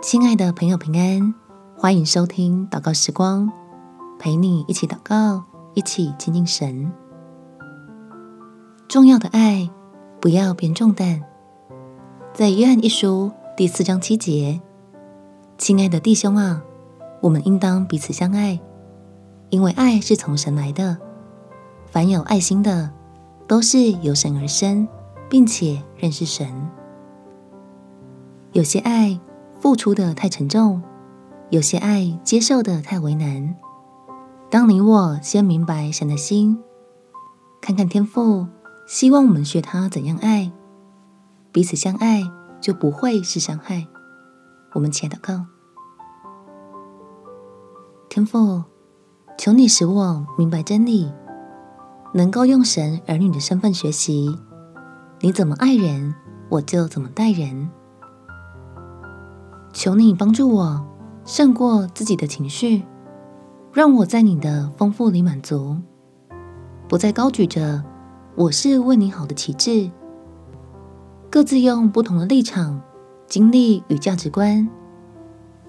亲爱的朋友，平安，欢迎收听祷告时光，陪你一起祷告，一起亲近神。重要的爱，不要变重担。在约翰一书第四章七节，亲爱的弟兄啊，我们应当彼此相爱，因为爱是从神来的。凡有爱心的，都是由神而生，并且认识神。有些爱。付出的太沉重，有些爱接受的太为难。当你我先明白神的心，看看天父希望我们学他怎样爱，彼此相爱就不会是伤害。我们且祷告：天父，求你使我明白真理，能够用神儿女的身份学习，你怎么爱人，我就怎么待人。求你帮助我胜过自己的情绪，让我在你的丰富里满足，不再高举着我是为你好的旗帜。各自用不同的立场、经历与价值观，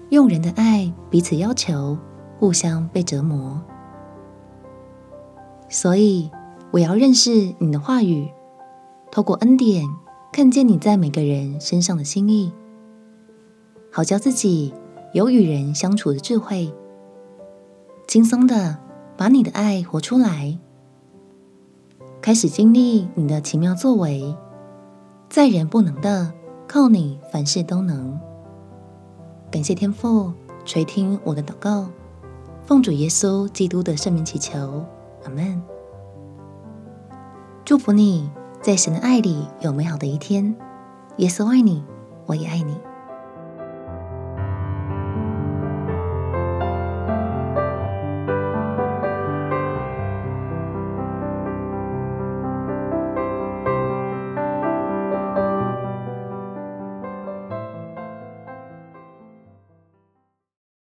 用人的爱彼此要求，互相被折磨。所以我要认识你的话语，透过恩典看见你在每个人身上的心意。好教自己有与人相处的智慧，轻松的把你的爱活出来，开始经历你的奇妙作为，在人不能的，靠你凡事都能。感谢天父垂听我的祷告，奉主耶稣基督的圣名祈求，阿门。祝福你在神的爱里有美好的一天。耶稣爱你，我也爱你。